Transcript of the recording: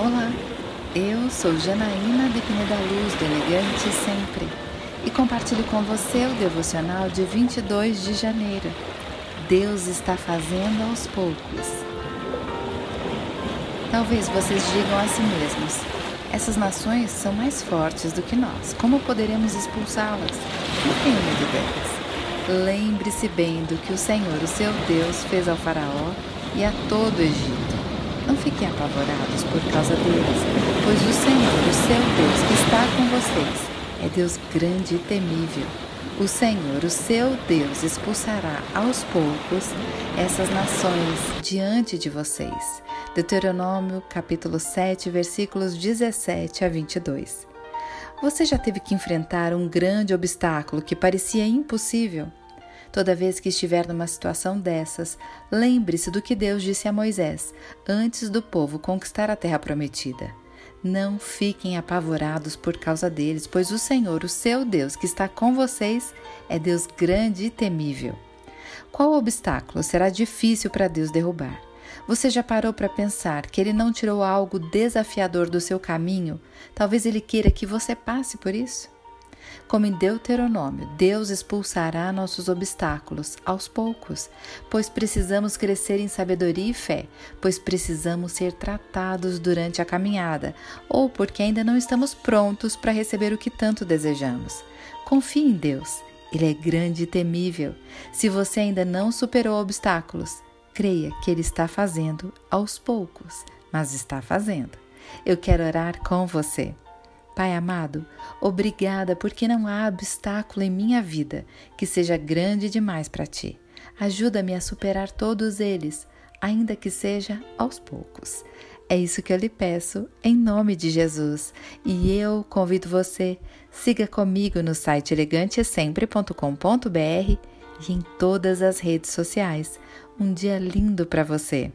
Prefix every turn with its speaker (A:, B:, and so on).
A: Olá, eu sou Janaína de Pineda Luz, do Elegante Sempre, e compartilho com você o devocional de 22 de janeiro. Deus está fazendo aos poucos. Talvez vocês digam a si mesmos: essas nações são mais fortes do que nós, como poderemos expulsá-las? Não tenho medo delas. Lembre-se bem do que o Senhor, o seu Deus, fez ao Faraó e a todo o Egito. Não fiquem apavorados por causa deles, pois o Senhor, o seu Deus, que está com vocês, é Deus grande e temível. O Senhor, o seu Deus, expulsará aos poucos essas nações diante de vocês. Deuteronômio capítulo 7, versículos 17 a 22. Você já teve que enfrentar um grande obstáculo que parecia impossível? Toda vez que estiver numa situação dessas, lembre-se do que Deus disse a Moisés antes do povo conquistar a terra prometida. Não fiquem apavorados por causa deles, pois o Senhor, o seu Deus, que está com vocês, é Deus grande e temível. Qual obstáculo será difícil para Deus derrubar? Você já parou para pensar que Ele não tirou algo desafiador do seu caminho? Talvez Ele queira que você passe por isso? Como em Deuteronômio, Deus expulsará nossos obstáculos aos poucos, pois precisamos crescer em sabedoria e fé, pois precisamos ser tratados durante a caminhada, ou porque ainda não estamos prontos para receber o que tanto desejamos. Confie em Deus, Ele é grande e temível. Se você ainda não superou obstáculos, creia que Ele está fazendo aos poucos, mas está fazendo. Eu quero orar com você. Pai amado, obrigada porque não há obstáculo em minha vida que seja grande demais para ti. Ajuda-me a superar todos eles, ainda que seja aos poucos. É isso que eu lhe peço, em nome de Jesus. E eu convido você, siga comigo no site elegantesempre.com.br e em todas as redes sociais. Um dia lindo para você!